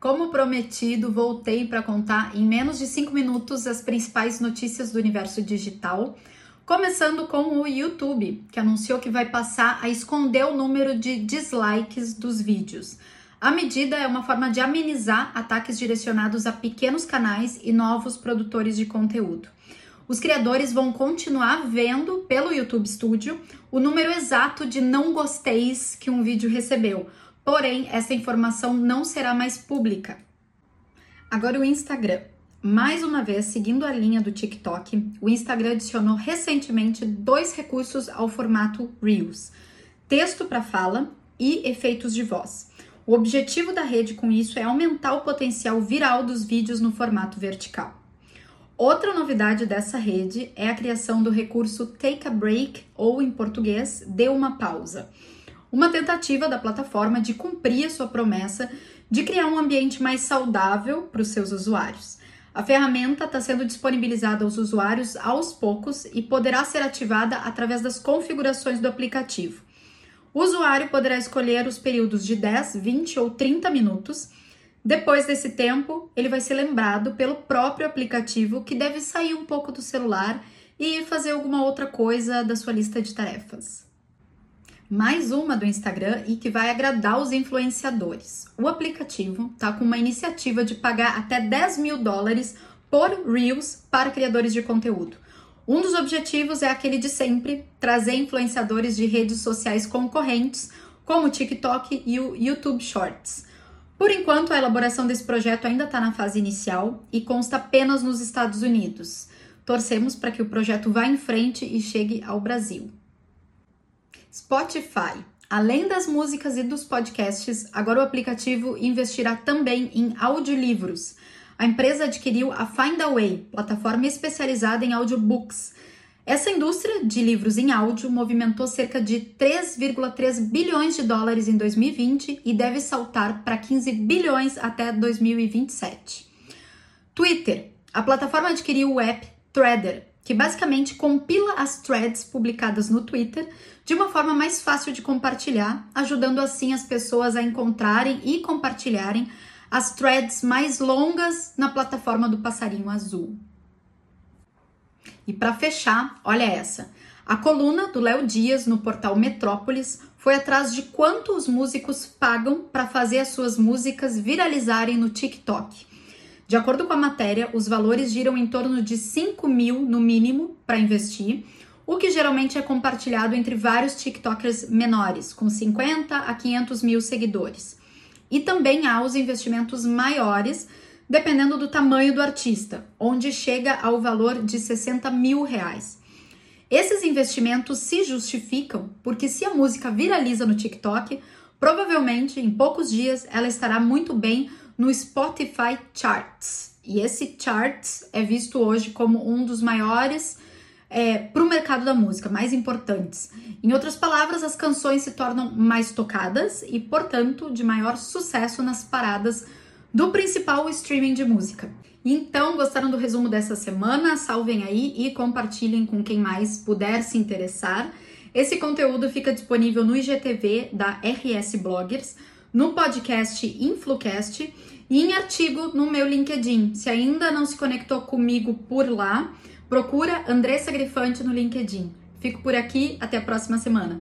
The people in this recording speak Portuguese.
Como prometido, voltei para contar em menos de 5 minutos as principais notícias do universo digital, começando com o YouTube, que anunciou que vai passar a esconder o número de dislikes dos vídeos. A medida é uma forma de amenizar ataques direcionados a pequenos canais e novos produtores de conteúdo. Os criadores vão continuar vendo pelo YouTube Studio o número exato de não gosteis que um vídeo recebeu Porém, essa informação não será mais pública. Agora o Instagram. Mais uma vez, seguindo a linha do TikTok, o Instagram adicionou recentemente dois recursos ao formato Reels: texto para fala e efeitos de voz. O objetivo da rede com isso é aumentar o potencial viral dos vídeos no formato vertical. Outra novidade dessa rede é a criação do recurso Take a Break, ou em português, dê uma pausa uma tentativa da plataforma de cumprir a sua promessa de criar um ambiente mais saudável para os seus usuários. A ferramenta está sendo disponibilizada aos usuários aos poucos e poderá ser ativada através das configurações do aplicativo. O usuário poderá escolher os períodos de 10, 20 ou 30 minutos. Depois desse tempo, ele vai ser lembrado pelo próprio aplicativo que deve sair um pouco do celular e fazer alguma outra coisa da sua lista de tarefas mais uma do Instagram e que vai agradar os influenciadores. O aplicativo está com uma iniciativa de pagar até 10 mil dólares por Reels para criadores de conteúdo. Um dos objetivos é aquele de sempre: trazer influenciadores de redes sociais concorrentes, como o TikTok e o YouTube Shorts. Por enquanto, a elaboração desse projeto ainda está na fase inicial e consta apenas nos Estados Unidos. Torcemos para que o projeto vá em frente e chegue ao Brasil. Spotify. Além das músicas e dos podcasts, agora o aplicativo investirá também em audiolivros. A empresa adquiriu a Findaway, plataforma especializada em audiobooks. Essa indústria de livros em áudio movimentou cerca de 3,3 bilhões de dólares em 2020 e deve saltar para 15 bilhões até 2027. Twitter. A plataforma adquiriu o app Threader, que basicamente compila as threads publicadas no Twitter de uma forma mais fácil de compartilhar, ajudando assim as pessoas a encontrarem e compartilharem as threads mais longas na plataforma do Passarinho Azul. E para fechar, olha essa. A coluna do Léo Dias no portal Metrópolis foi atrás de quanto os músicos pagam para fazer as suas músicas viralizarem no TikTok. De acordo com a matéria, os valores giram em torno de 5 mil no mínimo para investir, o que geralmente é compartilhado entre vários TikTokers menores, com 50 a 500 mil seguidores. E também há os investimentos maiores, dependendo do tamanho do artista, onde chega ao valor de 60 mil reais. Esses investimentos se justificam porque se a música viraliza no TikTok, provavelmente em poucos dias ela estará muito bem no Spotify Charts. E esse charts é visto hoje como um dos maiores é, para o mercado da música, mais importantes. Em outras palavras, as canções se tornam mais tocadas e, portanto, de maior sucesso nas paradas do principal streaming de música. Então, gostaram do resumo dessa semana? Salvem aí e compartilhem com quem mais puder se interessar. Esse conteúdo fica disponível no IGTV da RS Bloggers no podcast Influcast e em artigo no meu LinkedIn. Se ainda não se conectou comigo por lá, procura Andressa Grifante no LinkedIn. Fico por aqui, até a próxima semana.